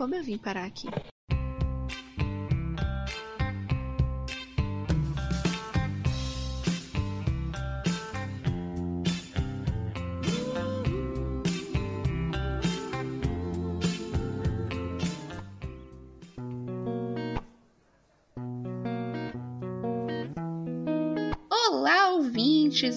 como eu vim parar aqui.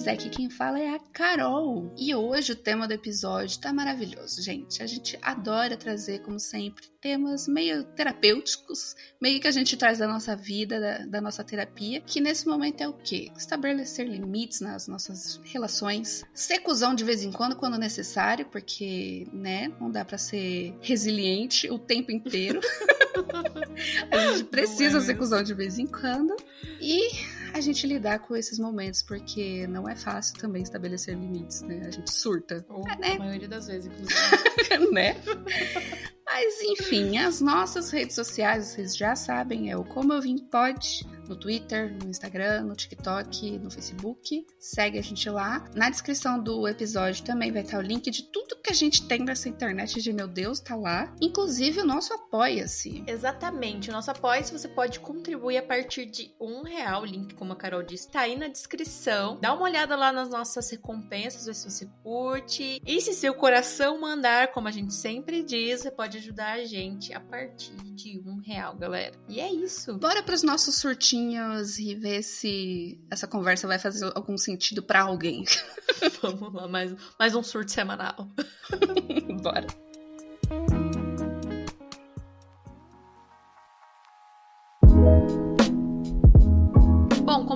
Ouvintes! Aqui quem fala é a Carol. E hoje o tema do episódio tá maravilhoso, gente. A gente adora trazer, como sempre, temas meio terapêuticos, meio que a gente traz da nossa vida, da, da nossa terapia, que nesse momento é o quê? Estabelecer limites nas nossas relações, ser cuzão de vez em quando, quando necessário, porque, né, não dá para ser resiliente o tempo inteiro. a gente precisa é ser cuzão de vez em quando. E a gente lidar com esses momentos, porque não é fácil também estabelecer limites, né? A gente surta. Ou é, né? a maioria das vezes, inclusive. né? Mas enfim, as nossas redes sociais, vocês já sabem, é o Como Eu Vim Pode, no Twitter, no Instagram, no TikTok, no Facebook. Segue a gente lá. Na descrição do episódio também vai estar o link de tudo que a gente tem nessa internet de meu Deus, tá lá. Inclusive o nosso Apoia-se. Exatamente, o nosso Apoia-se você pode contribuir a partir de um real. O link, como a Carol disse, tá aí na descrição. Dá uma olhada lá nas nossas recompensas, ver se você curte. E se seu coração mandar, como a gente sempre diz, você pode ajudar a gente a partir de um real, galera. E é isso. Bora para os nossos surtinhos e ver se essa conversa vai fazer algum sentido para alguém. Vamos lá, mais, mais um surto semanal. Bora.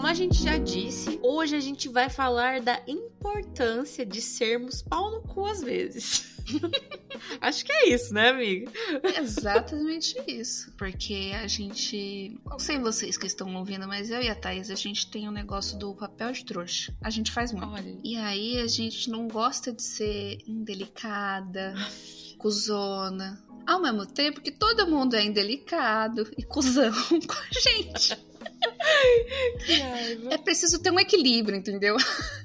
A gente já disse, hoje a gente vai falar da importância de sermos pau no cu às vezes. Acho que é isso, né, amiga? Exatamente isso. Porque a gente. Não sei vocês que estão ouvindo, mas eu e a Thaís, a gente tem um negócio do papel de trouxa. A gente faz muito. Olha. E aí a gente não gosta de ser indelicada, cuzona. Ao mesmo tempo que todo mundo é indelicado e cuzão com a gente. Que raiva. É preciso ter um equilíbrio, entendeu?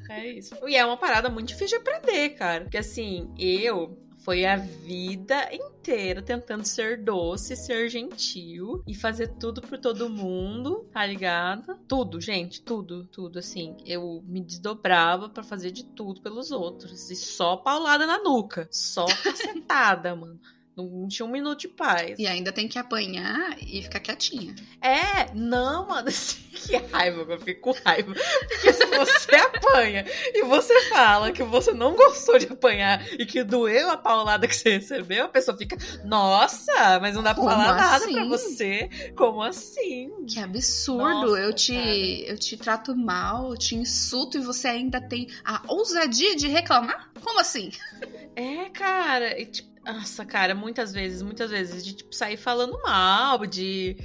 É isso. E é uma parada muito difícil de aprender, cara. Porque assim, eu foi a vida inteira tentando ser doce, ser gentil e fazer tudo por todo mundo, tá ligado? Tudo, gente, tudo, tudo assim. Eu me desdobrava para fazer de tudo pelos outros e só paulada na nuca, só cacetada, mano. Não tinha um minuto de paz. E ainda tem que apanhar e ficar quietinha. É, não, mano, que raiva, eu fico com raiva. Porque se você apanha e você fala que você não gostou de apanhar e que doeu a paulada que você recebeu, a pessoa fica, nossa, mas não dá pra Como falar nada assim? pra você. Como assim? Que absurdo! Nossa, eu te eu te trato mal, eu te insulto e você ainda tem a ousadia de reclamar? Como assim? É, cara, e, tipo, nossa, cara, muitas vezes, muitas vezes, de tipo, sair falando mal, de.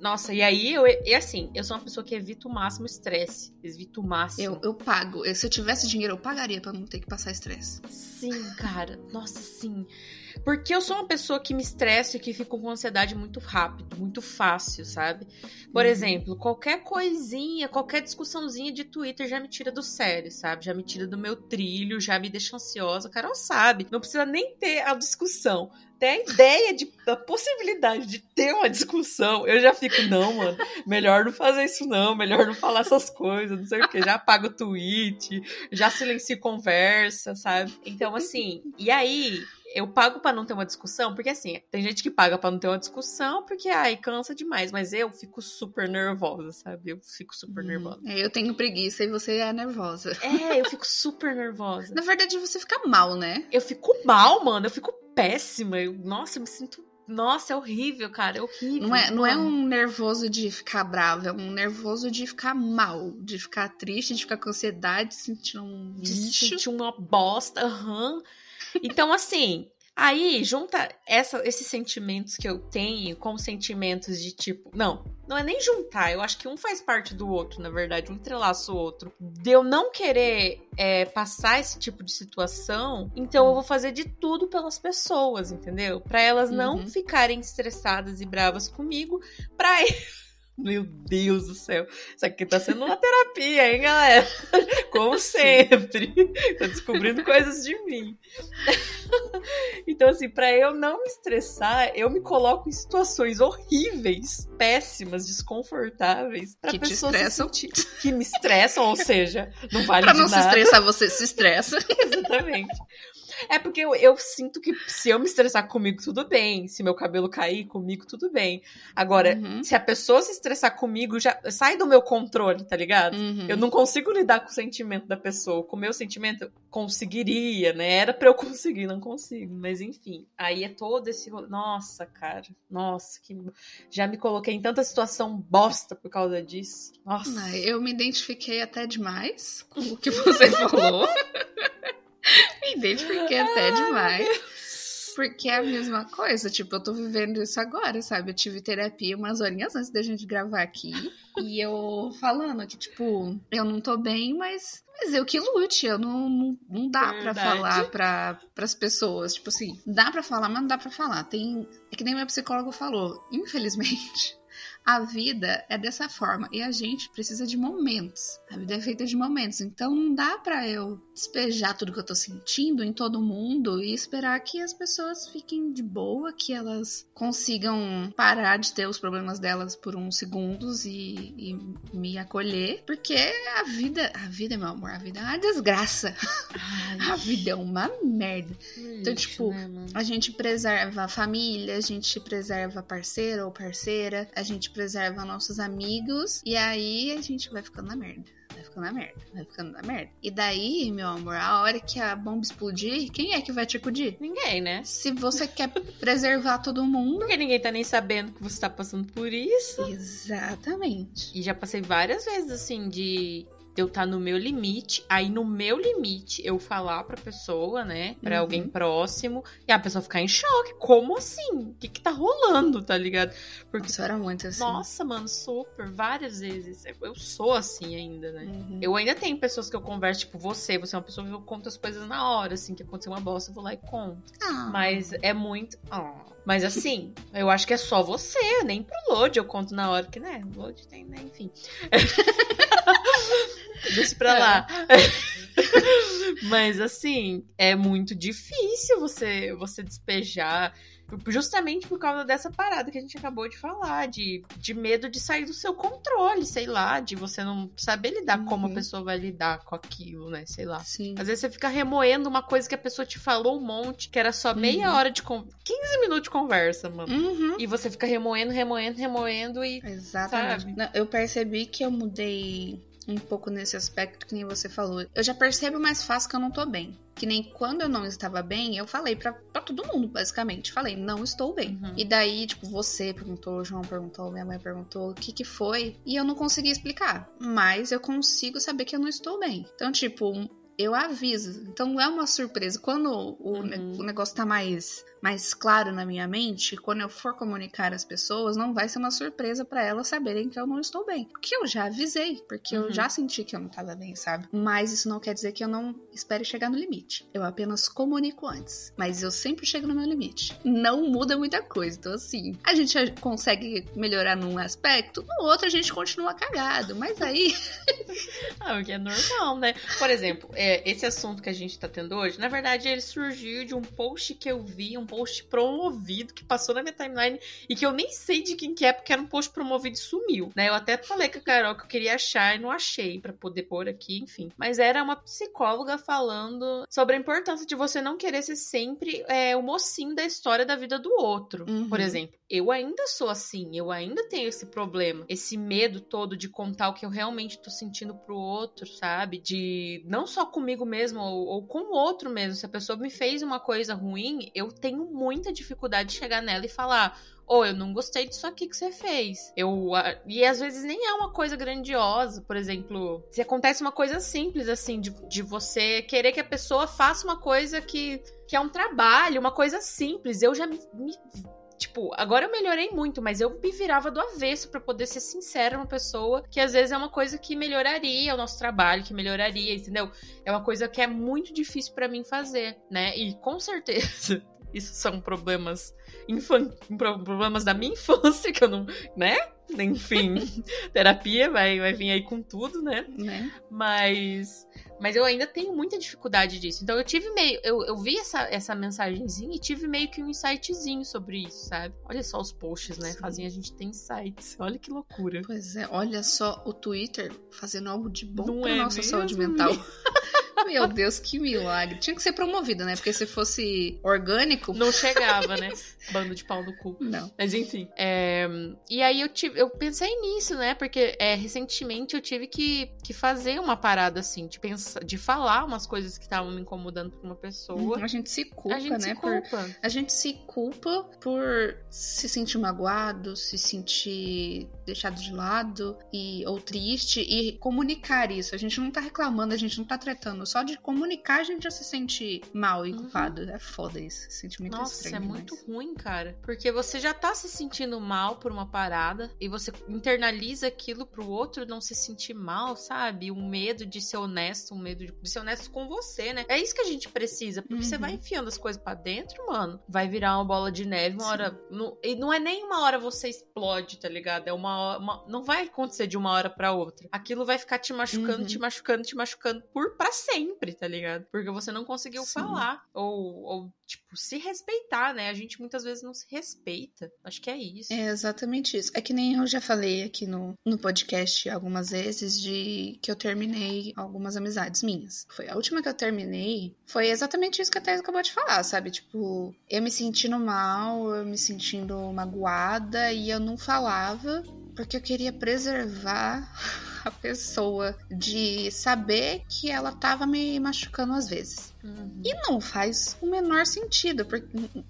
Nossa, e aí eu. E assim, eu sou uma pessoa que evita o máximo estresse. Evito o máximo. Eu, eu pago. Eu- se eu tivesse dinheiro, eu pagaria pra não ter que passar estresse. Sim, cara. Nossa, sim. Porque eu sou uma pessoa que me estressa e que fico com ansiedade muito rápido, muito fácil, sabe? Por Uhum. exemplo, qualquer coisinha, qualquer discussãozinha de Twitter já me tira do sério, sabe? Já me tira do meu trilho, já me deixa ansiosa. A Carol sabe. Não precisa nem ter a discussão. Até a ideia de, da possibilidade de ter uma discussão, eu já fico, não, mano, melhor não fazer isso não, melhor não falar essas coisas, não sei o que, já apago o tweet, já silencio conversa, sabe? Então, assim, e aí, eu pago pra não ter uma discussão, porque assim, tem gente que paga pra não ter uma discussão, porque, ai, cansa demais, mas eu fico super nervosa, sabe? Eu fico super nervosa. É, Eu tenho preguiça e você é nervosa. É, eu fico super nervosa. Na verdade, você fica mal, né? Eu fico mal, mano, eu fico péssima, eu, nossa, eu me sinto... Nossa, é horrível, cara, é horrível. Não é, não é um nervoso de ficar bravo, é um nervoso de ficar mal, de ficar triste, de ficar com ansiedade, de sentir um de lixo. sentir uma bosta, aham. Então, assim, aí junta essa- esses sentimentos que eu tenho com sentimentos de tipo. Não, não é nem juntar, eu acho que um faz parte do outro, na verdade, um entrelaça o outro. De eu não querer é, passar esse tipo de situação, então eu vou fazer de tudo pelas pessoas, entendeu? Pra elas não Uhum. ficarem estressadas e bravas comigo, pra Meu Deus do céu. Isso aqui tá sendo uma terapia, hein, galera? Como sempre. Tô descobrindo coisas de mim. Então, assim, pra eu não me estressar, eu me coloco em situações horríveis, péssimas, desconfortáveis. Pra Que te se estressam. sentir- que me estressam, ou seja, não vale Pra de não se nada. estressar, você se estressa. Exatamente. É porque eu, eu sinto que se eu me estressar comigo, tudo bem. Se meu cabelo cair comigo, tudo bem. Agora, Uhum. se a pessoa se estressar comigo, já sai do meu controle, tá ligado? Uhum. Eu não consigo lidar com o sentimento da pessoa. Com o meu sentimento, eu conseguiria, né? Era pra eu conseguir, não consigo. Mas enfim, aí é todo esse. Nossa, cara. Nossa, que. Já me coloquei em tanta situação bosta por causa disso. Nossa. Eu me identifiquei até demais com o que você falou. Me identifiquei até demais. Porque é a mesma coisa, tipo, eu tô vivendo isso agora, sabe? Eu tive terapia umas horinhas antes da gente gravar aqui. E eu falando que, tipo, eu não tô bem, mas, mas eu que lute. Eu não, não, não dá pra Verdade. falar pra, pras pessoas. Tipo assim, dá pra falar, mas não dá pra falar. Tem. É que nem meu psicólogo falou. Infelizmente, a vida é dessa forma. E a gente precisa de momentos. A vida é feita de momentos. Então não dá pra eu despejar tudo que eu tô sentindo em todo mundo e esperar que as pessoas fiquem de boa, que elas consigam parar de ter os problemas delas por uns segundos e, e me acolher. Porque a vida, a vida, meu amor, a vida é uma desgraça. A vida é uma merda. Então, tipo, né? A gente preserva a família, a gente preserva parceiro ou parceira, a gente preserva nossos amigos, e aí a gente vai ficando na merda. Vai ficando na merda, vai ficando na merda. E daí, meu amor, a hora que a bomba explodir, quem é que vai te acudir? Ninguém, né? Se você quer preservar todo mundo. Porque ninguém tá nem sabendo que você tá passando por isso. Exatamente. E já passei várias vezes assim de eu estar no meu limite, aí no meu limite eu falar pra pessoa, né, Pra Uhum. alguém próximo, e a pessoa ficar em choque. Como assim? O que que tá rolando, tá ligado? Porque Isso era muito assim. nossa, mano, super, várias vezes. Eu- sou assim ainda, né? Uhum. Eu ainda tenho pessoas que eu converso, tipo, você, você é uma pessoa que eu conto as coisas na hora, assim, que aconteceu uma bosta, eu vou lá e conto. Ah, Mas é muito. Ah. Mas assim, eu acho que é só você, nem pro Load eu conto na hora que, né? Load tem, né? Enfim. Deixa pra lá. Mas assim, é muito difícil você você despejar. Justamente por causa dessa parada que a gente acabou de falar, de, de medo de sair do seu controle, sei lá, de você não saber lidar como a Uhum. pessoa vai lidar com aquilo, né? Sei lá. Sim. Às vezes você fica remoendo uma coisa que a pessoa te falou um monte, que era só meia Uhum. hora de con... 15 minutos de conversa, mano. Uhum. E você fica remoendo, remoendo, remoendo e. Exatamente. Não, eu percebi que eu mudei um pouco nesse aspecto que nem você falou. Eu já percebo mais fácil que eu não tô bem. Que nem quando eu não estava bem, eu falei pra, pra todo mundo, basicamente. Falei, não estou bem. Uhum. E daí, tipo, você perguntou, o João perguntou, minha mãe perguntou o que que foi. E eu não consegui explicar. Mas eu consigo saber que eu não estou bem. Então, tipo, eu aviso. Então não é uma surpresa. Quando o, Uhum. ne- o negócio tá mais, mais claro na minha mente, quando eu for comunicar às pessoas, não vai ser uma surpresa pra elas saberem que eu não estou bem. Porque eu já avisei, porque Uhum. eu já senti que eu não tava bem, sabe? Mas isso não quer dizer que eu não espere chegar no limite. Eu apenas comunico antes. Mas eu sempre chego no meu limite. Não muda muita coisa. Então, assim, a gente consegue melhorar num aspecto, no outro a gente continua cagado. Mas aí. Ah, o que é normal, né? Por exemplo, é, esse assunto que a gente tá tendo hoje, na verdade, ele surgiu de um post que eu vi, um post promovido que passou na minha timeline e que eu nem sei de quem que é, porque era um post promovido e sumiu, né? Eu até falei com a Carol que eu queria achar e não achei pra poder pôr aqui, enfim. Mas era uma psicóloga falando sobre a importância de você não querer ser sempre é, o mocinho da história da vida do outro. Uhum. Por exemplo, eu ainda sou assim, eu ainda tenho esse problema, esse medo todo de contar o que eu realmente tô sentindo pro outro, sabe? De não só comigo mesmo ou, ou com o outro mesmo. Se a pessoa me fez uma coisa ruim, eu tenho muita dificuldade de chegar nela e falar. Ou eu não gostei disso aqui que você fez. Eu e às vezes nem é uma coisa grandiosa, por exemplo, se acontece uma coisa simples assim de, de você querer que a pessoa faça uma coisa que que é um trabalho, uma coisa simples. Eu já me, me Tipo, agora eu melhorei muito, mas eu me virava do avesso pra poder ser sincera uma pessoa que às vezes é uma coisa que melhoraria o nosso trabalho, que melhoraria, entendeu? É uma coisa que é muito difícil pra mim fazer, né? E com certeza isso são problemas infan... problemas da minha infância que eu não, né? Enfim, terapia vai, vai vir aí com tudo, né? Né? Mas mas eu ainda tenho muita dificuldade disso. Então eu tive meio. Eu, eu vi essa, essa mensagenzinha e tive meio que um insightzinho sobre isso, sabe? Olha só os posts, né? Sim. Fazem a gente ter insights. Olha que loucura. Pois é, olha só o Twitter fazendo algo de bom Não pra é nossa mesmo? saúde mental. Meu Deus, que milagre. Tinha que ser promovido, né? Porque se fosse orgânico. Não chegava, né? Bando de pau no cu. Não. Mas enfim. É... E aí eu tive. Eu pensei nisso, né? Porque é, recentemente eu tive que, que fazer uma parada assim, de pensar, de falar umas coisas que estavam me incomodando pra uma pessoa. A gente se culpa, a gente né? Se culpa. Por... A gente se culpa por se sentir magoado, se sentir deixado de lado e ou triste e comunicar isso. A gente não tá reclamando, a gente não tá tretando só de comunicar a gente já se sente mal e uhum. culpado. É foda isso. Sentimento Nossa, estranho. Nossa, é muito ruim, cara. Porque você já tá se sentindo mal por uma parada e você internaliza aquilo pro outro não se sentir mal, sabe? Um medo de ser honesto, um medo de, ser honesto com você, né? É isso que a gente precisa. Porque uhum. você vai enfiando as coisas para dentro, mano, vai virar uma bola de neve uma Sim. hora. Não, e não é nem uma hora você explode, tá ligado? É uma hora. Uma, não vai acontecer de uma hora para outra. Aquilo vai ficar te machucando, uhum. te machucando, te machucando por para sempre sempre, tá ligado? Porque você não conseguiu Sim. falar. Ou, ou, tipo, se respeitar, né? A gente muitas vezes não se respeita. Acho que é isso. É exatamente isso. É que nem eu já falei aqui no, no podcast algumas vezes de que eu terminei algumas amizades minhas. Foi a última que eu terminei. Foi exatamente isso que a Thais acabou de falar, sabe? Tipo, eu me sentindo mal, eu me sentindo magoada e eu não falava porque eu queria preservar a pessoa de saber que ela tava me machucando às vezes. Uhum. E não faz o menor sentido, porque,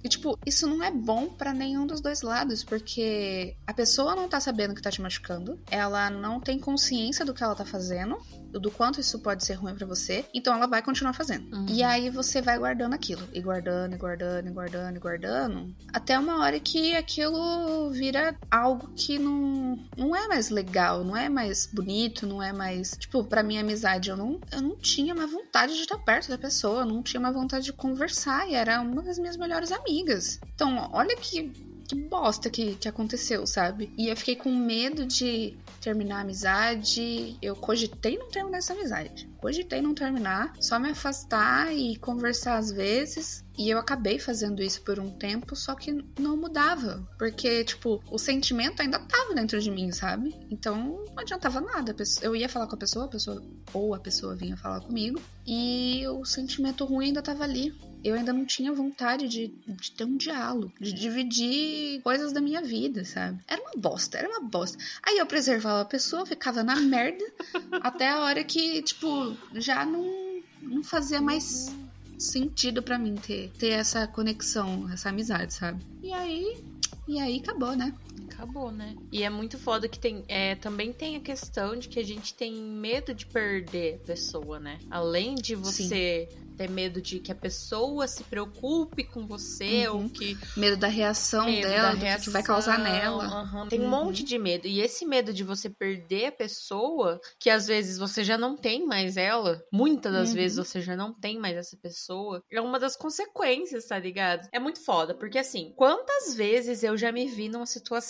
tipo, isso não é bom para nenhum dos dois lados, porque a pessoa não tá sabendo que tá te machucando, ela não tem consciência do que ela tá fazendo, do quanto isso pode ser ruim para você, então ela vai continuar fazendo. Uhum. E aí você vai guardando aquilo, e guardando, e guardando, e guardando, e guardando, até uma hora que aquilo vira algo que não, não é mais legal, não é mais bonito, não é mais. Tipo, pra minha amizade, eu não, eu não tinha mais vontade de estar perto da pessoa, não tinha mais vontade de conversar, e era uma das minhas melhores amigas. Então, olha que que bosta que, que aconteceu, sabe? E eu fiquei com medo de terminar a amizade. Eu cogitei não terminar essa amizade. Cogitei não terminar, só me afastar e conversar às vezes. E eu acabei fazendo isso por um tempo, só que não mudava. Porque, tipo, o sentimento ainda tava dentro de mim, sabe? Então não adiantava nada. Eu ia falar com a pessoa, a pessoa ou a pessoa vinha falar comigo, e o sentimento ruim ainda tava ali eu ainda não tinha vontade de, de, ter um diálogo, de dividir coisas da minha vida, sabe? Era uma bosta, era uma bosta. Aí eu preservava a pessoa, ficava na merda, até a hora que, tipo, já não, não fazia mais sentido para mim ter, ter essa conexão, essa amizade, sabe? E aí, e aí acabou, né? Acabou, né? E é muito foda que tem. É, também tem a questão de que a gente tem medo de perder a pessoa, né? Além de você Sim ter medo de que a pessoa se preocupe com você uhum. ou que medo da reação medo dela, da reação, que vai causar nela. Uhum. Tem um uhum. monte de medo e esse medo de você perder a pessoa, que às vezes você já não tem mais ela, muitas das vezes uhum. você já não tem mais essa pessoa, é uma das consequências, tá ligado? É muito foda, porque assim, quantas vezes eu já me vi numa situação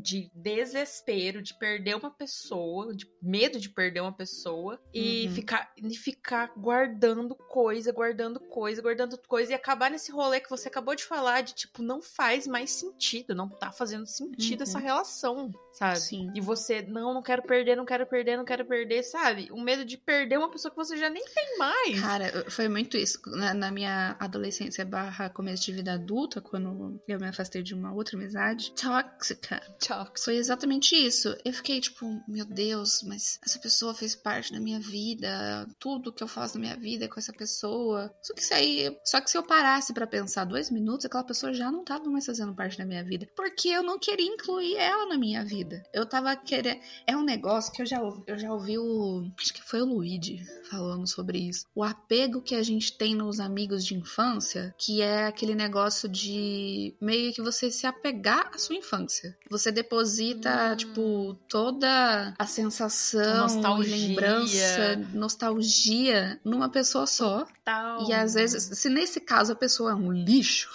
de desespero, de perder uma pessoa, de medo de perder uma pessoa e uhum. ficar e ficar guardando coisa, guardando coisa, guardando coisa e acabar nesse rolê que você acabou de falar de tipo, não faz mais sentido, não tá fazendo sentido uhum. essa relação, sabe? Sim. E você, não, não quero perder, não quero perder, não quero perder, sabe? O medo de perder uma pessoa que você já nem tem mais. Cara, foi muito isso. Na, na minha adolescência barra começo de vida adulta, quando eu me afastei de uma outra amizade, tóxica. Tóxica. Foi exatamente isso. Eu fiquei tipo, meu Deus, mas essa pessoa fez parte da minha vida, tudo que eu faço na minha vida é com essa pessoa. Só que isso aí, só que se eu parasse para pensar dois minutos, aquela pessoa já não tava mais fazendo parte da minha vida, porque eu não queria incluir ela na minha vida. Eu tava querendo, é um negócio que eu já eu já ouvi o, acho que foi o Luigi falando sobre isso. O apego que a gente tem nos amigos de infância, que é aquele negócio de meio que você se apegar à sua infância. Você deposita, hum. tipo, toda a sensação, nostalgia. lembrança, nostalgia numa pessoa só. E às vezes, se nesse caso a pessoa é um lixo.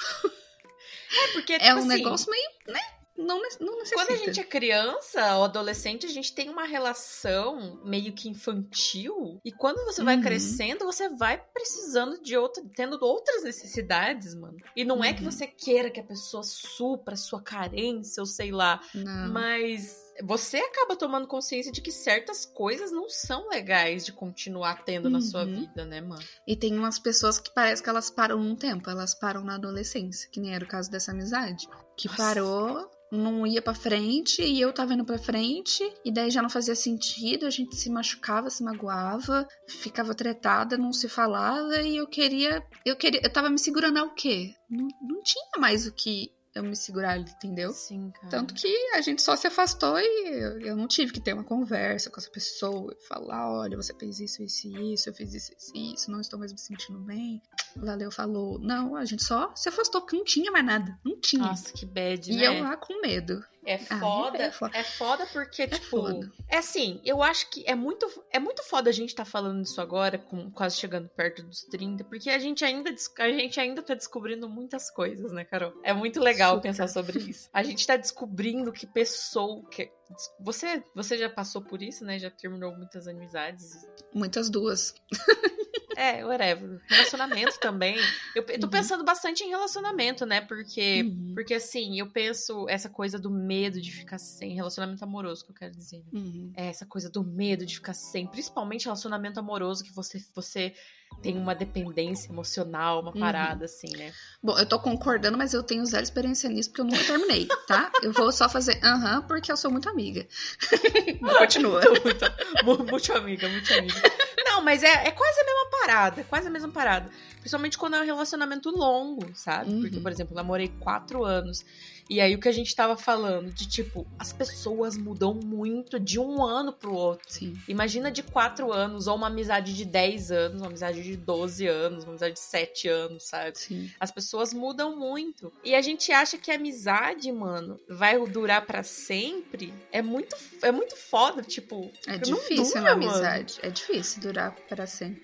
É, porque é tipo um assim, negócio meio, né? Não, não necessita. Quando a gente é criança ou adolescente, a gente tem uma relação meio que infantil. E quando você vai Uhum. crescendo, você vai precisando de outra, tendo outras necessidades, mano. E não é que Uhum. você queira que a pessoa supra a sua carência, ou sei lá. Não. Mas você acaba tomando consciência de que certas coisas não são legais de continuar tendo na sua Uhum. vida, né, mano? E tem umas pessoas que parece que elas param num tempo, elas param na adolescência, que nem era o caso dessa amizade. Que Nossa. parou, não ia pra frente e eu tava indo pra frente, e daí já não fazia sentido, a gente se machucava, se magoava, ficava tretada, não se falava, e eu queria. Eu queria. Eu tava me segurando ao quê? Não, não tinha mais o que eu me segurar ali, entendeu? Sim, cara. Tanto que a gente só se afastou e eu, eu não tive que ter uma conversa com essa pessoa e falar: olha, você fez isso, isso e isso, eu fiz isso, isso e isso, não estou mais me sentindo bem. Valeu, falou. Não, a gente só se afastou, porque não tinha mais nada. Não tinha. Nossa, que bad, e né? eu lá com medo. É Ah, foda, é é foda. foda. porque, tipo. foda. É assim, eu acho que é muito, é muito foda a gente tá falando isso agora, com, quase chegando perto dos 30, porque a gente ainda, a gente ainda tá descobrindo muitas coisas, né, Carol? É muito legal Super. pensar sobre isso. A gente tá descobrindo que pessoa. Que, você, você já passou por isso, né? Já terminou muitas amizades. Muitas duas. É, whatever. Relacionamento também. Eu, eu tô Uhum. pensando bastante em relacionamento, né? Porque. Uhum. Porque assim, eu penso essa coisa do medo de ficar sem relacionamento amoroso, que eu quero dizer. né? Uhum. É essa coisa do medo de ficar sem, principalmente relacionamento amoroso, que você, você tem uma dependência emocional, uma Uhum. parada assim, né? Bom, eu tô concordando, mas eu tenho zero experiência nisso porque eu nunca terminei, tá? Eu vou só fazer aham porque eu sou muito amiga. Continua. muito, mu- muito amiga, muito amiga. Não, mas é, é quase a mesma parada, é quase a mesma parada. Principalmente quando é um relacionamento longo, sabe? Uhum. Porque, por exemplo, eu namorei quatro anos. E aí o que a gente tava falando de tipo, as pessoas mudam muito de um ano pro outro. Sim. Imagina de quatro anos, ou uma amizade de 10 anos, uma amizade de 12 anos, uma amizade de 7 anos, sabe? Sim. As pessoas mudam muito. E a gente acha que a amizade, mano, vai durar pra sempre. É muito, é muito foda, tipo. É difícil dura, uma mano. amizade. É difícil durar para sempre.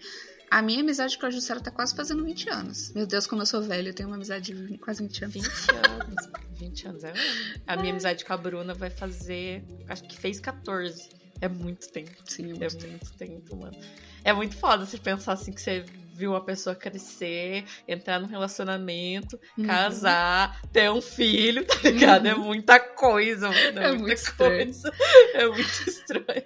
A minha amizade com a Jussara tá quase fazendo 20 anos. Meu Deus, como eu sou velha, eu tenho uma amizade de quase 20 anos. 20 anos. 20 anos é. A minha amizade com a Bruna vai fazer. Acho que fez 14. É muito tempo. Sim, eu É gosto. muito tempo, mano. É muito foda você pensar assim que você viu a pessoa crescer, entrar num relacionamento, Uhum. casar, ter um filho, tá ligado? É Uhum. muita coisa, mano. É, É muita muito estranho. coisa. É muito estranho.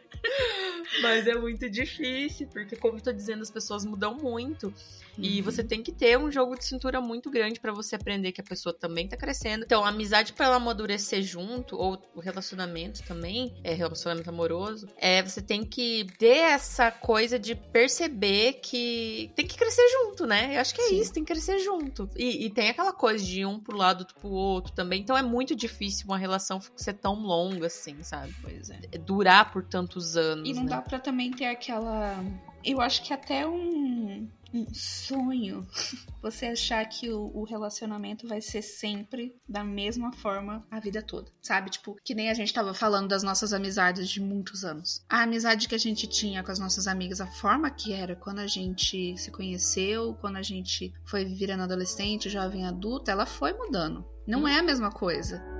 Mas é muito difícil, porque, como eu tô dizendo, as pessoas mudam muito. E Uhum. você tem que ter um jogo de cintura muito grande pra você aprender que a pessoa também tá crescendo. Então, a amizade pra ela amadurecer junto, ou o relacionamento também, é relacionamento amoroso, é você tem que ter essa coisa de perceber que tem que crescer junto, né? Eu acho que é Sim. isso, tem que crescer junto. E, e tem aquela coisa de um pro lado, outro pro outro também. Então é muito difícil uma relação ser tão longa assim, sabe? Pois é. Durar por tantos anos. E não né? dá pra também ter aquela. Eu acho que até um, um sonho você achar que o, o relacionamento vai ser sempre da mesma forma a vida toda, sabe? Tipo, que nem a gente tava falando das nossas amizades de muitos anos. A amizade que a gente tinha com as nossas amigas, a forma que era quando a gente se conheceu, quando a gente foi virando adolescente, jovem adulta, ela foi mudando. Não é a mesma coisa.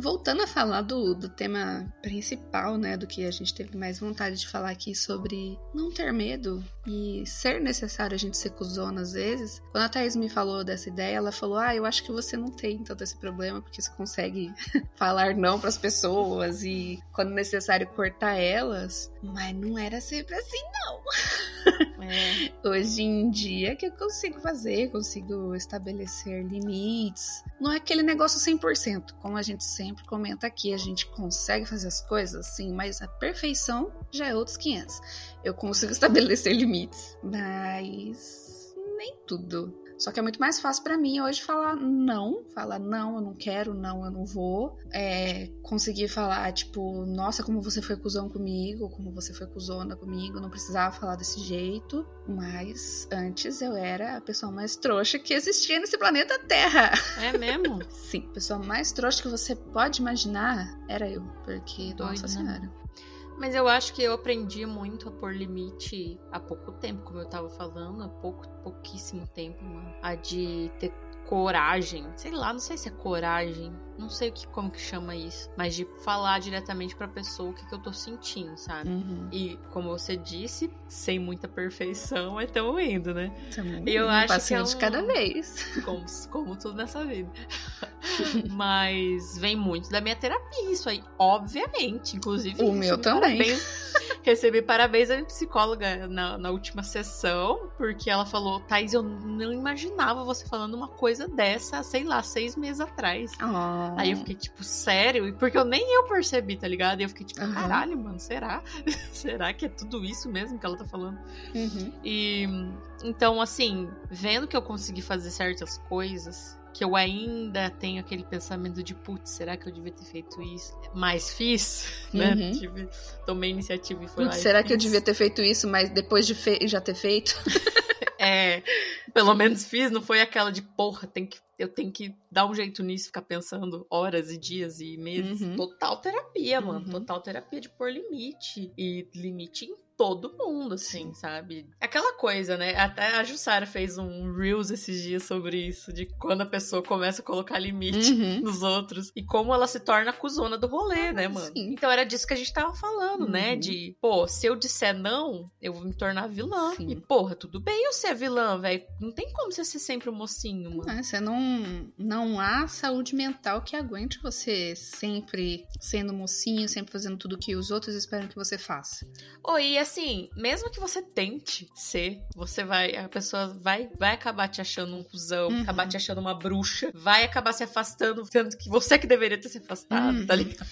Voltando a falar do, do tema principal, né? Do que a gente teve mais vontade de falar aqui sobre não ter medo e ser necessário a gente ser cuzona às vezes. Quando a Thaís me falou dessa ideia, ela falou: Ah, eu acho que você não tem tanto esse problema, porque você consegue falar não pras pessoas e, quando necessário, cortar elas. Mas não era sempre assim, não. É. Hoje em dia que eu consigo fazer, consigo estabelecer limites. Não é aquele negócio 100%, como a gente sempre comenta aqui, a gente consegue fazer as coisas, sim, mas a perfeição já é outros 500. Eu consigo estabelecer limites, mas nem tudo. Só que é muito mais fácil pra mim hoje falar não, falar não, eu não quero, não, eu não vou. É, conseguir falar, tipo, nossa, como você foi cuzão comigo, como você foi cuzona comigo, não precisava falar desse jeito. Mas antes eu era a pessoa mais trouxa que existia nesse planeta Terra. É mesmo? Sim, a pessoa mais trouxa que você pode imaginar era eu. Porque, nossa né? senhora. Mas eu acho que eu aprendi muito a pôr limite há pouco tempo, como eu tava falando, há pouco, pouquíssimo tempo, mano. A de ter coragem, sei lá, não sei se é coragem, não sei o que, como que chama isso, mas de falar diretamente pra pessoa o que, que eu tô sentindo, sabe? Uhum. E como você disse, sem muita perfeição, estamos indo, né? Também. Eu um acho que é de um- cada vez. Como, como tudo nessa vida. Mas vem muito da minha terapia, isso aí, obviamente. Inclusive, O meu também. parabéns- recebi parabéns da minha psicóloga na, na última sessão, porque ela falou: Thais, eu não imaginava você falando uma coisa dessa, sei lá, seis meses atrás. Oh. Aí eu fiquei tipo, sério? E Porque eu nem eu percebi, tá ligado? E eu fiquei tipo, Aham. caralho, mano, será? será que é tudo isso mesmo que ela tá falando? Uhum. E então, assim, vendo que eu consegui fazer certas coisas, que eu ainda tenho aquele pensamento de, putz, será que eu devia ter feito isso? Mas fiz, né? Uhum. Tive, tomei iniciativa e fui Putz, lá. será que eu fiz. devia ter feito isso, mas depois de já ter feito? É, pelo menos fiz, não foi aquela de, porra, tem que, eu tenho que dar um jeito nisso, ficar pensando horas e dias e meses. Uhum. Total terapia, mano. Uhum. Total terapia de pôr limite. E limite em todo mundo, assim, sabe? Aquela coisa, né? Até a Jussara fez um Reels esses dias sobre isso, de quando a pessoa começa a colocar limite Uhum. nos outros e como ela se torna a cuzona do rolê, né, mano? Sim. Então era disso que a gente tava falando, né? Uhum. De, pô, se eu disser não, eu vou me tornar vilã. Sim. E, porra, tudo bem eu ser vilã, velho. Não tem como você ser sempre o mocinho, mano. Ah, Você não, não há saúde mental que aguente você sempre sendo mocinho, sempre fazendo tudo que os outros esperam que você faça. Ou e assim, mesmo que você tente ser, você vai, a pessoa vai, vai acabar te achando um cuzão, Uhum. acabar te achando uma bruxa, vai acabar se afastando, sendo que você que deveria ter se afastado, Uhum. tá ligado?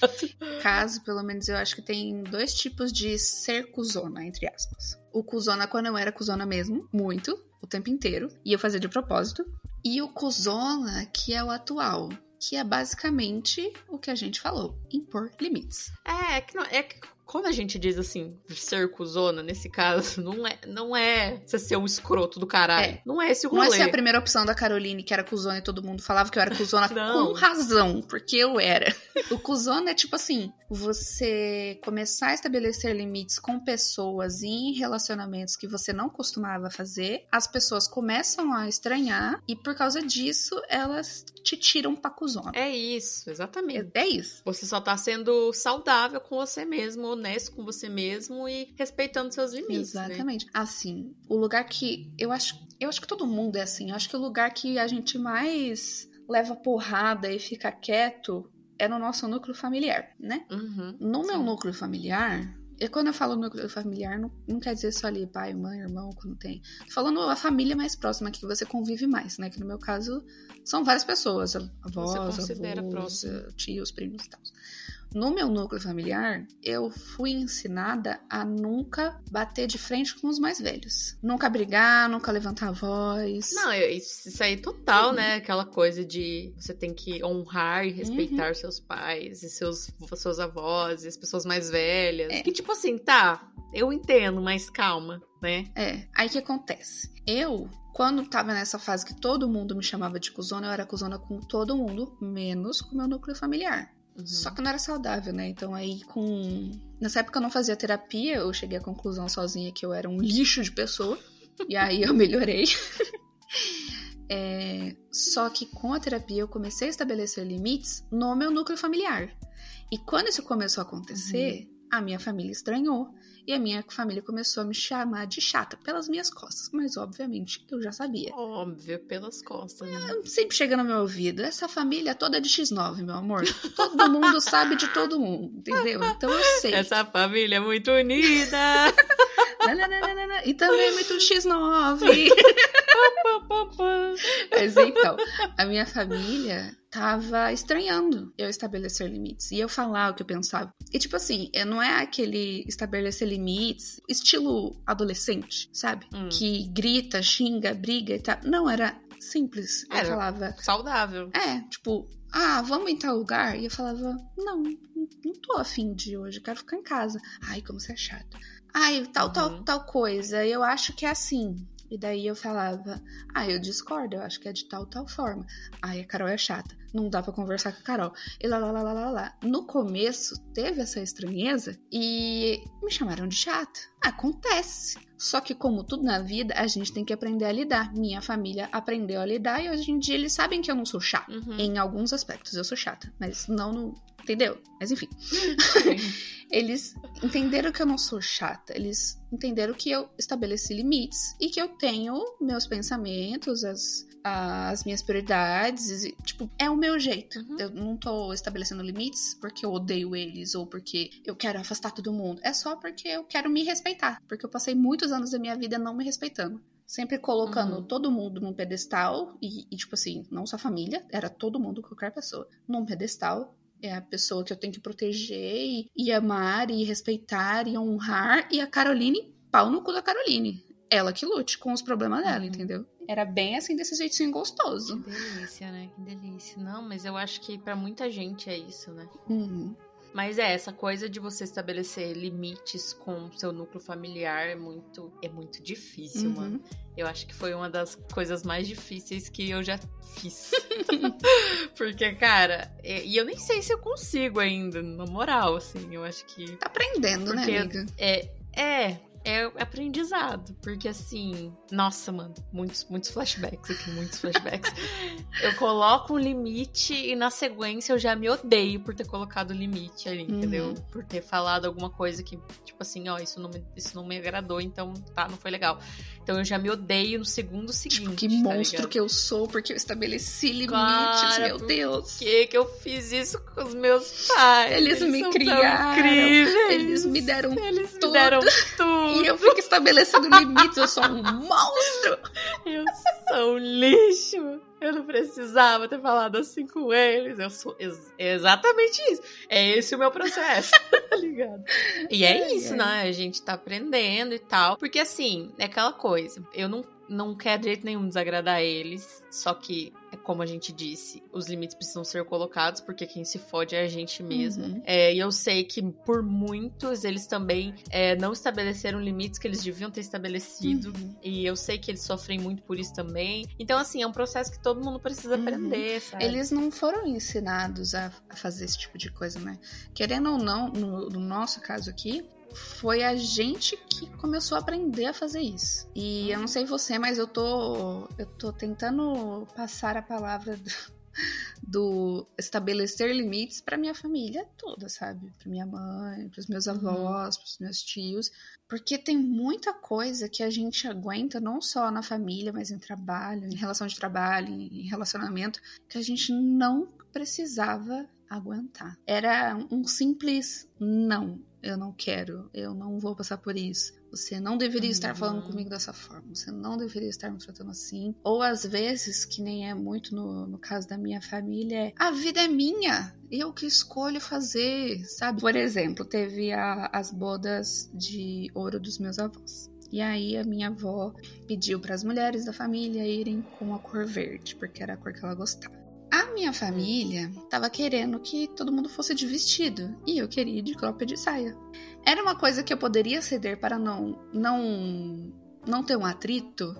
Caso, pelo menos, eu acho que tem dois tipos de ser cuzona, entre aspas. O cuzona quando eu era cuzona mesmo, muito, o tempo inteiro, e eu fazia de propósito. E o cuzona que é o atual, que é basicamente o que a gente falou, impor limites. É, é que, não- é que quando a gente diz assim, ser cuzona, nesse caso, não é, não é você ser um escroto do caralho. É. Não é esse o Não é rolê. ser a primeira opção da Caroline, que era cuzona e todo mundo falava que eu era cuzona com razão, porque eu era. O cuzona é tipo assim, você começar a estabelecer limites com pessoas e em relacionamentos que você não costumava fazer, as pessoas começam a estranhar e por causa disso elas te tiram pra cuzona. É isso, exatamente. É, é isso. Você só tá sendo saudável com você mesmo, honesto com você mesmo e respeitando seus limites. né? Exatamente. Assim, o lugar que eu acho, eu acho que todo mundo é assim. Eu acho que o lugar que a gente mais leva porrada e fica quieto é no nosso núcleo familiar, né? Uhum. No meu Sim. núcleo familiar, e quando eu falo núcleo familiar, não, não quer dizer só ali pai, mãe, irmão, quando tem. Tô falando a família mais próxima, que você convive mais, né? Que no meu caso são várias pessoas, avós, avós, próximo. tios, primos e tal. No meu núcleo familiar, eu fui ensinada a nunca bater de frente com os mais velhos. Nunca brigar, nunca levantar a voz. Não, isso aí total, Uhum. né? Aquela coisa de você tem que honrar e respeitar seus pais e seus, seus avós e as pessoas mais velhas. É. Que tipo assim, tá, eu entendo, mas calma, né? É, aí o que acontece? Eu, quando tava nessa fase que todo mundo me chamava de cuzona, eu era cuzona com todo mundo, menos com o meu núcleo familiar. Uhum. Só que não era saudável, né? Então aí com. Nessa época eu não fazia terapia, eu cheguei à conclusão sozinha que eu era um lixo de pessoa. e aí eu melhorei. É, Só que com a terapia eu comecei a estabelecer limites no meu núcleo familiar. E quando isso começou a acontecer, a minha família estranhou. E a minha família começou a me chamar de chata pelas minhas costas. Mas obviamente eu já sabia. Óbvio, pelas costas. Né? Sempre chega no meu ouvido, essa família toda é de X9, meu amor. Todo mundo sabe de todo mundo, entendeu? Então eu sei. Essa família é muito unida. Nananana, E também é muito X9. Mas então, a minha família tava estranhando eu estabelecer limites e eu falar o que eu pensava. E tipo assim, eu não é aquele estabelecer limites estilo adolescente, sabe? Hum. Que grita, xinga, briga e tal. Não, era simples. Eu Era. falava, Saudável. é, tipo, ah, vamos em tal lugar? E eu falava, não, não tô afim de hoje, quero ficar em casa. Ai, como você é chato. Ai, tal, tal, Uhum. tal coisa, eu acho que é assim. E daí eu falava, ah, eu discordo, eu acho que é de tal, tal forma. Ai, a Carol é chata. Não dá para conversar com a Carol. E lá, lá, lá, lá, lá, lá. No começo, teve essa estranheza e me chamaram de chata. Acontece. Só que, como tudo na vida, a gente tem que aprender a lidar. Minha família aprendeu a lidar e hoje em dia eles sabem que eu não sou chata. Uhum. Em alguns aspectos eu sou chata, mas não no. Entendeu? Mas enfim. eles entenderam que eu não sou chata. Eles entenderam que eu estabeleci limites e que eu tenho meus pensamentos, as, as minhas prioridades. E, tipo, é o meu jeito. Uhum. Eu não tô estabelecendo limites porque eu odeio eles ou porque eu quero afastar todo mundo. É só porque eu quero me respeitar. Porque eu passei muitos anos da minha vida não me respeitando. Sempre colocando Uhum. todo mundo num pedestal, e, e, tipo assim, não só família, era todo mundo, qualquer pessoa, num pedestal. É a pessoa que eu tenho que proteger e, e amar e respeitar e honrar. E a Caroline, pau no cu da Caroline. Ela que lute com os problemas dela, Uhum. entendeu? Era bem assim, desse jeitinho gostoso. Que delícia, né? Que delícia. Não, mas eu acho que pra muita gente é isso, né? Uhum. Mas é, essa coisa de você estabelecer limites com seu núcleo familiar é muito, é muito difícil, Uhum. mano. Eu acho que foi uma das coisas mais difíceis que eu já fiz. Porque, cara, e eu nem sei se eu consigo ainda, na moral, assim. Eu acho que Tá aprendendo, né, Porque- amiga? é, é, é aprendizado. Porque assim, nossa, mano, muitos, muitos flashbacks aqui, muitos flashbacks. eu coloco um limite e na sequência eu já me odeio por ter colocado o limite ali, Uhum. entendeu? Por ter falado alguma coisa que, tipo assim, ó, isso não me, isso não me agradou, então tá, não foi legal. Então eu já me odeio no segundo seguinte. Tipo, que tá monstro que eu sou, porque eu estabeleci limites, Cara, meu Deus. Por que que eu fiz isso com os meus pais? Eles me são tão criaram, incríveis. Eles me deram Eles me tudo. deram tudo. E eu fico estabelecendo limites, eu sou um monstro. Eu sou um lixo. Eu não precisava ter falado assim com eles. Eu sou ex- exatamente isso. É esse o meu processo, tá ligado? E é Ai, isso, ai. né? A gente tá aprendendo e tal. Porque assim, é aquela coisa. Eu não, não quero de jeito nenhum desagradar eles. Só que, é como a gente disse, os limites precisam ser colocados, porque quem se fode é a gente mesmo. Uhum. É, e eu sei que por muitos eles também é, não estabeleceram limites que eles deviam ter estabelecido. Uhum. E eu sei que eles sofrem muito por isso também. Então, assim, é um processo que todo mundo precisa Uhum. aprender, sabe? Eles não foram ensinados a, a fazer esse tipo de coisa, né? Querendo ou não, no, no nosso caso aqui, foi a gente que começou a aprender a fazer isso. E eu não sei você, mas eu tô, eu tô tentando passar a palavra do, do estabelecer limites pra minha família toda, sabe? Pra minha mãe, pros meus avós, pros meus tios. Porque tem muita coisa que a gente aguenta, não só na família, mas em trabalho, em relação de trabalho, em relacionamento, que a gente não precisava aguentar. Era um simples não. Eu não quero, eu não vou passar por isso. Você não deveria estar falando Uhum. comigo dessa forma. Você não deveria estar me tratando assim. Ou às vezes, que nem é muito no, no caso da minha família, é a vida é minha. Eu que escolho fazer, sabe? Por exemplo, teve a- as bodas de ouro dos meus avós. E aí a minha avó pediu para as mulheres da família irem com a cor verde, porque era a cor que ela gostava. A minha família tava querendo que todo mundo fosse de vestido e eu queria ir de cropped de saia. Era uma coisa que eu poderia ceder para não não não ter um atrito.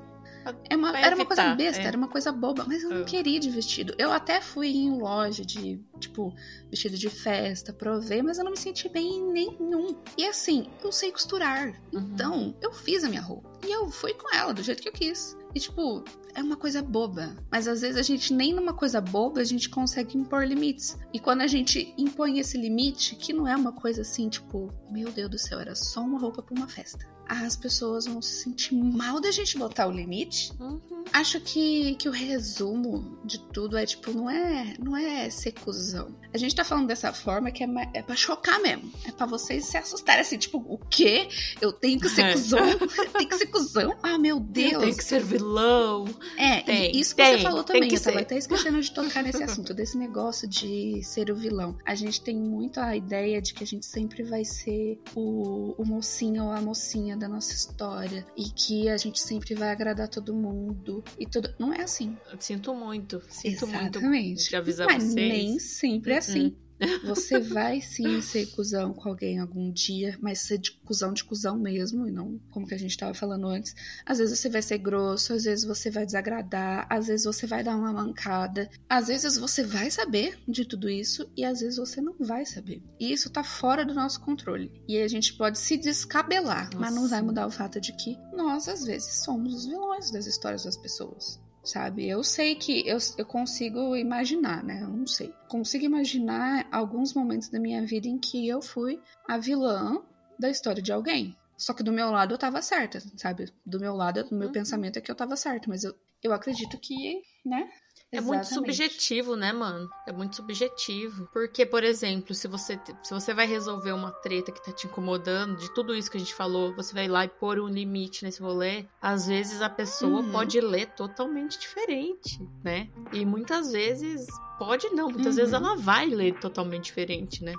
É uma- era uma coisa besta, é. era uma coisa boba, mas eu não Ah. queria ir de vestido. Eu até fui em loja de, tipo, vestido de festa, provei, mas eu não me senti bem em nenhum. E assim, eu sei costurar. Uhum. Então, eu fiz a minha roupa. E eu fui com ela do jeito que eu quis. E, tipo, é uma coisa boba. Mas às vezes a gente, nem numa coisa boba, a gente consegue impor limites. E quando a gente impõe esse limite, que não é uma coisa assim, tipo, meu Deus do céu, era só uma roupa pra uma festa. As pessoas vão se sentir mal da gente botar o limite. Uhum. Acho que, que o resumo de tudo é, tipo, não é, não é ser cuzão. A gente tá falando dessa forma que é, é pra chocar mesmo. É pra vocês se assustarem, assim, tipo, o quê? Eu tenho que ser É. cuzão? Tem que ser cuzão? Ah, meu Deus. Tem que ser vilão. É, Tem, isso que tem, você falou também, eu tava ser. até esquecendo de tocar nesse assunto, desse negócio de ser o vilão. A gente tem muito a ideia de que a gente sempre vai ser o, o mocinho ou a mocinha da nossa história e que a gente sempre vai agradar todo mundo e tudo. Não é assim. Sinto muito, sinto muito Exatamente. de avisar Mas vocês. nem sempre é assim. Você vai sim ser cuzão com alguém algum dia, mas ser de cuzão de cuzão mesmo, e não como que a gente tava falando antes. Às vezes você vai ser grosso, às vezes você vai desagradar, às vezes você vai dar uma mancada, às vezes você vai saber de tudo isso e às vezes você não vai saber. E isso tá fora do nosso controle. E a gente pode se descabelar, Nossa. mas não vai mudar o fato de que nós, às vezes, somos os vilões das histórias das pessoas sabe? Eu sei que eu, eu consigo imaginar, né? Eu não sei. Consigo imaginar alguns momentos da minha vida em que eu fui a vilã da história de alguém. Só que do meu lado eu tava certa, sabe? Do meu lado, o meu uhum. pensamento é que eu tava certa, mas eu, eu acredito que, né? É muito subjetivo, né, mano? É muito subjetivo. Porque, por exemplo, se você, se você vai resolver uma treta que tá te incomodando, de tudo isso que a gente falou, você vai lá e pôr um limite nesse rolê, às vezes a pessoa uhum. pode ler totalmente diferente, né? E muitas vezes pode não, muitas uhum. vezes ela vai ler totalmente diferente, né?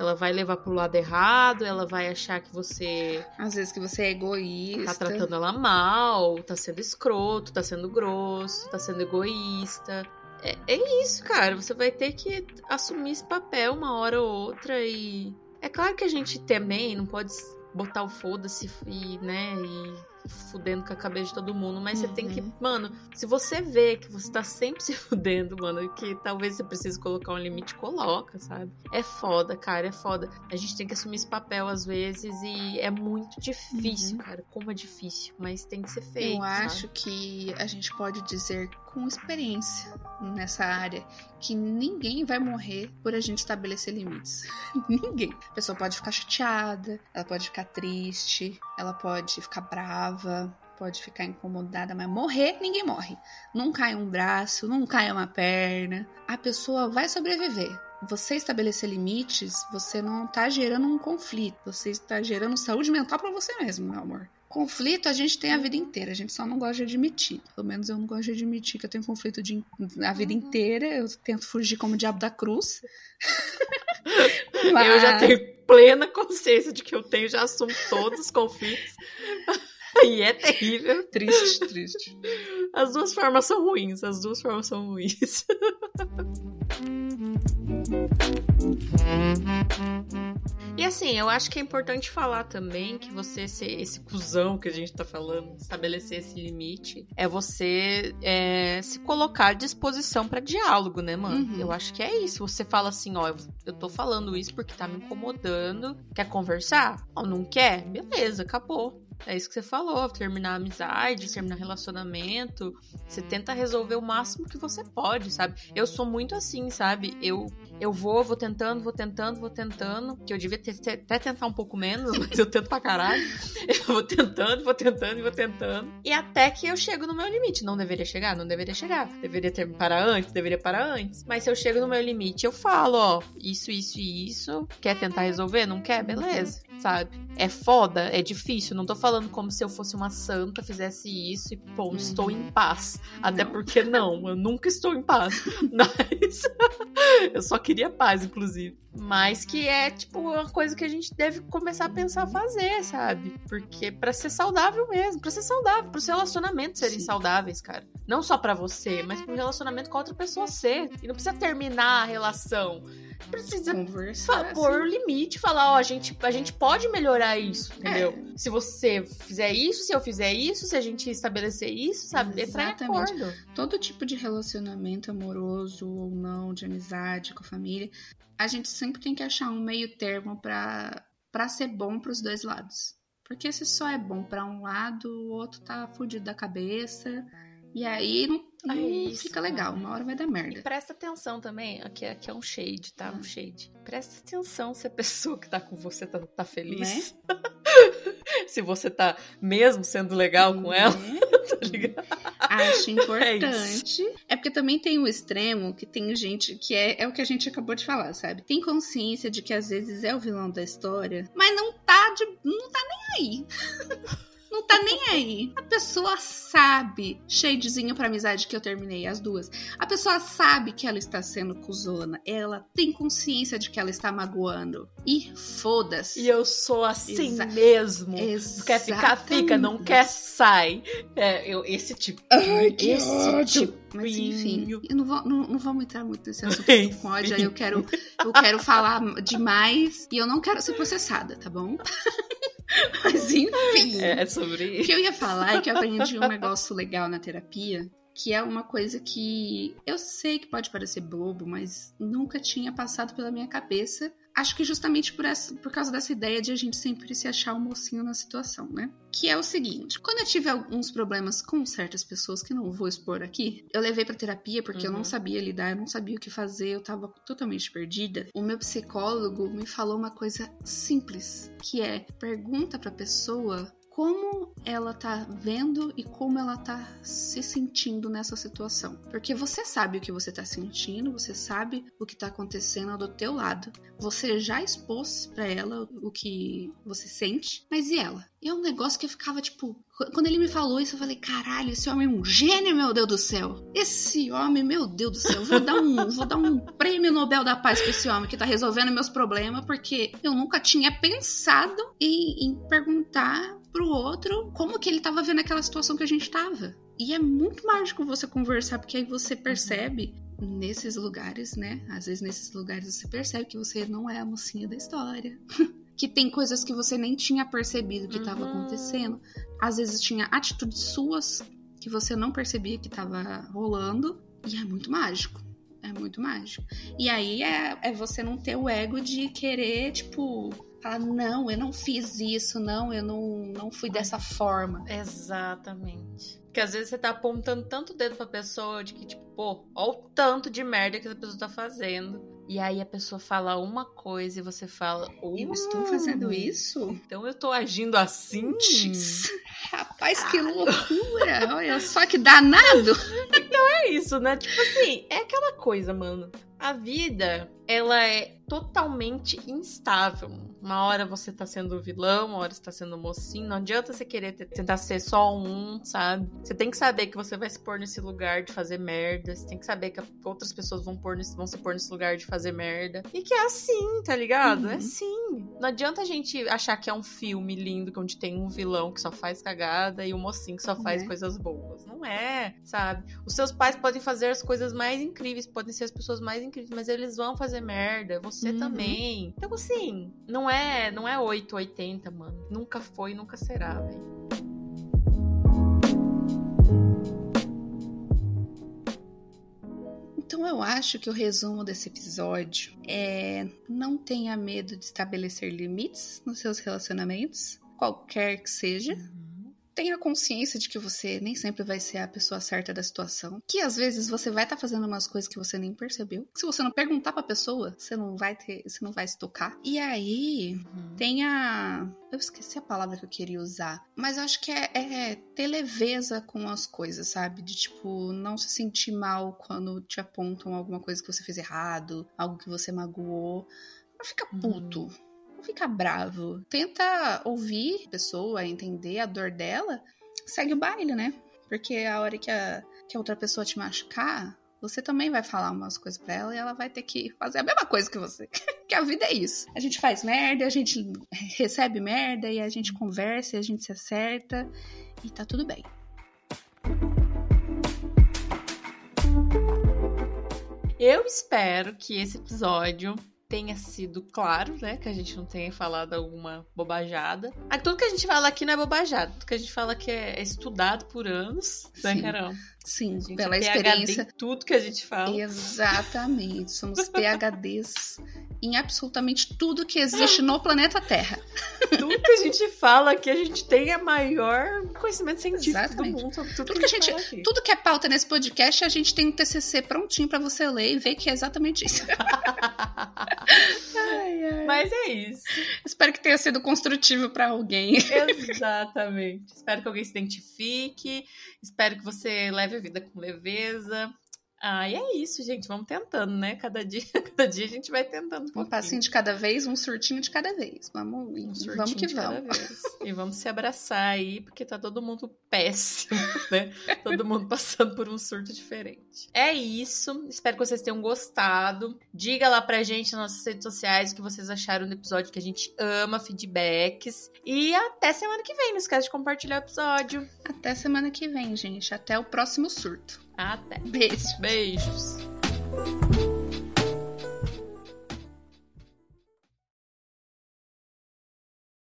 Ela vai levar pro lado errado, ela vai achar que você. Às vezes que você é egoísta. Tá tratando ela mal, tá sendo escroto, tá sendo grosso, tá sendo egoísta. É, é isso, cara. Você vai ter que assumir esse papel uma hora ou outra e. É claro que a gente também não pode botar o foda-se e, né, e fudendo com a cabeça de todo mundo, mas uhum. você tem que, uhum. mano, se você vê que você tá sempre se fudendo, mano, que talvez você precise colocar um limite, coloca, sabe? É foda, cara, é foda. A gente tem que assumir esse papel às vezes e é muito difícil, uhum. cara, como é difícil, mas tem que ser feito. Eu acho que a gente pode dizer com experiência nessa área que ninguém vai morrer por a gente estabelecer limites. ninguém. A pessoa pode ficar chateada, ela pode ficar triste, ela pode ficar brava, pode ficar incomodada, mas morrer, ninguém morre. Não cai um braço, não cai uma perna. A pessoa vai sobreviver. Você estabelecer limites, você não tá gerando um conflito, você está gerando saúde mental para você mesmo, meu amor. Conflito a gente tem a vida inteira, a gente só não gosta de admitir. Pelo menos eu não gosto de admitir que eu tenho conflito de, a vida uhum. inteira. Eu tento fugir como o diabo da cruz. Mas... Eu já tenho plena consciência de que eu tenho, já assumo todos os conflitos. e é terrível. Triste, triste. As duas formas são ruins, as duas formas são ruins. E assim, eu acho que é importante falar também que você ser esse cuzão que a gente tá falando, estabelecer esse limite, é você é, se colocar à disposição para diálogo, né, mano? Uhum. Eu acho que é isso. Você fala assim, ó, eu tô falando isso porque tá me incomodando. Quer conversar? Ó, não quer? Beleza, acabou. É isso que você falou, terminar a amizade, terminar relacionamento. Você tenta resolver o máximo que você pode, sabe? Eu sou muito assim, sabe? Eu eu vou, vou tentando, vou tentando, vou tentando. Que eu devia ter, até tentar um pouco menos, mas eu tento pra caralho. Eu vou tentando, vou tentando, vou tentando. E até que eu chego no meu limite. Não deveria chegar? Não deveria chegar. Deveria ter parar antes, deveria parar antes. Mas se eu chego no meu limite, eu falo, ó, isso, isso e isso. Quer tentar resolver? Não quer? Beleza sabe? É foda, é difícil. Não tô falando como se eu fosse uma santa, fizesse isso e, pô, uhum. estou em paz. Até não. porque não, eu nunca estou em paz. Mas eu só queria paz, inclusive. Mas que é, tipo, uma coisa que a gente deve começar a pensar a fazer, sabe? Porque para ser saudável mesmo, para ser saudável, para os relacionamentos serem Sim. saudáveis, cara. Não só para você, mas pro relacionamento com a outra pessoa ser. E não precisa terminar a relação precisa Conversar, pôr o limite, falar, ó, a gente, a gente pode melhorar isso, entendeu? É. Se você fizer isso, se eu fizer isso, se a gente estabelecer isso, sabe? Exatamente. Todo tipo de relacionamento amoroso ou não, de amizade com a família, a gente sempre tem que achar um meio termo para para ser bom para os dois lados. Porque se só é bom para um lado, o outro tá fudido da cabeça. E aí não não isso, fica legal, uma hora vai dar merda. E presta atenção também, aqui, aqui é um shade, tá? Um shade. Presta atenção se a pessoa que tá com você tá, tá feliz. Né? se você tá mesmo sendo legal com ela, né? tá ligado? Acho é importante. É, é, porque também tem o extremo que tem gente que é, é o que a gente acabou de falar, sabe? Tem consciência de que às vezes é o vilão da história, mas não tá de, não tá nem aí. Não tá nem aí. A pessoa sabe, shadezinho pra amizade que eu terminei, as duas. A pessoa sabe que ela está sendo cuzona. Ela tem consciência de que ela está magoando. E foda-se. E eu sou assim Exa- mesmo. Exatamente. Quer ficar, fica. Não quer, sai. É, eu, esse tipo. Ai, que esse ódio. tipo. Mas enfim, eu não, vou, não, não vamos entrar muito nesse assunto com ódio. aí Eu quero, eu quero falar demais e eu não quero ser processada, tá bom? Mas enfim. É sobre O isso. que eu ia falar é que eu aprendi um negócio legal na terapia, que é uma coisa que eu sei que pode parecer bobo, mas nunca tinha passado pela minha cabeça. Acho que justamente por, essa, por causa dessa ideia de a gente sempre se achar um mocinho na situação, né? Que é o seguinte: quando eu tive alguns problemas com certas pessoas, que não vou expor aqui, eu levei pra terapia porque eu não Uhum. sabia lidar, eu não sabia o que fazer, eu tava totalmente perdida. O meu psicólogo me falou uma coisa simples, que é pergunta pra pessoa como ela tá vendo e como ela tá se sentindo nessa situação. Porque você sabe o que você tá sentindo, você sabe o que tá acontecendo do teu lado. Você já expôs pra ela o que você sente, mas e ela? E é um negócio que eu ficava tipo, quando ele me falou isso, eu falei, caralho, esse homem é um gênio, meu Deus do céu. Esse homem, meu Deus do céu, vou dar um, vou dar um prêmio Nobel da Paz pra esse homem que tá resolvendo meus problemas, porque eu nunca tinha pensado em, em perguntar pro outro como que ele tava vendo aquela situação que a gente tava. E é muito mágico você conversar, porque aí você percebe nesses lugares, né? Às vezes nesses lugares você percebe que você não é a mocinha da história. que tem coisas que você nem tinha percebido que estava Uhum. acontecendo. Às vezes tinha atitudes suas que você não percebia que estava rolando. E é muito mágico. É muito mágico. E aí é, é você não ter o ego de querer, tipo, falar, não, eu não fiz isso, não, eu não, não fui dessa forma. Exatamente. Porque às vezes você tá apontando tanto o dedo pra pessoa de que, tipo, pô, ó o tanto de merda que essa pessoa tá fazendo. E aí a pessoa fala uma coisa e você fala. Eu estou "Hum, fazendo isso? Então eu tô agindo assim? Putz, Rapaz, que loucura! Olha só que danado! É isso, né? Tipo assim, é aquela coisa, mano. A vida, ela é totalmente instável. Uma hora você tá sendo vilão, uma hora você tá sendo mocinho. Não adianta você querer te- tentar ser só um, sabe? Você tem que saber que você vai se pôr nesse lugar de fazer merda. Você tem que saber que outras pessoas vão, pôr nesse- vão se pôr nesse lugar de fazer merda. E que é assim, tá ligado? É Uhum. assim. Não adianta a gente achar que é um filme lindo, onde tem um vilão que só faz cagada e um mocinho que só faz é. coisas boas. Não é, sabe? Os seus pais podem fazer as coisas mais incríveis, podem ser as pessoas mais incríveis, mas eles vão fazer merda, você Uhum. também. Então, assim, não é, não é 880, mano. Nunca foi, nunca será, velho. Então eu acho que o resumo desse episódio é não tenha medo de estabelecer limites nos seus relacionamentos, qualquer que seja. Tenha consciência de que você nem sempre vai ser a pessoa certa da situação. Que às vezes você vai estar fazendo umas coisas que você nem percebeu. Se você não perguntar pra pessoa, você não vai ter, você não vai se tocar. E aí, Uhum. tenha. Eu esqueci a palavra que eu queria usar. Mas eu acho que é, é ter leveza com as coisas, sabe? De tipo, não se sentir mal quando te apontam alguma coisa que você fez errado, algo que você magoou. Não fica Uhum. puto. Não fica bravo. Tenta ouvir a pessoa, entender a dor dela. Segue o baile, né? Porque a hora que a, que a outra pessoa te machucar, você também vai falar umas coisas pra ela e ela vai ter que fazer a mesma coisa que você. que a vida é isso. A gente faz merda, a gente recebe merda e a gente conversa e a gente se acerta e tá tudo bem. Eu espero que esse episódio tenha sido claro, né? Que a gente não tenha falado alguma bobajada. Ah, tudo que a gente fala aqui não é bobajada. Tudo que a gente fala aqui é estudado por anos. Né, Sim. Carol? Sim, gente pela é experiência. tudo que a gente fala. Exatamente. Somos PHDs em absolutamente tudo que existe no planeta Terra. tudo que a gente fala aqui, a gente tem a maior conhecimento científico Exatamente. do mundo tudo, Tudo que a que a gente. Tudo que é pauta nesse podcast, a gente tem um TCC prontinho pra você ler e ver que é exatamente isso. Ai, ai. Mas é isso. Espero que tenha sido construtivo pra alguém. Exatamente. Espero que alguém se identifique. Espero que você leve a vida com leveza. Ah, e é isso, gente. Vamos tentando, né? Cada dia, cada dia a gente vai tentando. Um, um passinho de cada vez, um surtinho de cada vez. Vamos, um vamos que vamos. E vamos se abraçar aí, porque tá todo mundo péssimo, né? todo mundo passando por um surto diferente. É isso. Espero que vocês tenham gostado. Diga lá pra gente nas nossas redes sociais o que vocês acharam do episódio, que a gente ama feedbacks. E até semana que vem. Não esquece de compartilhar o episódio. Até semana que vem, gente. Até o próximo surto. Até. Beijo. Beijos.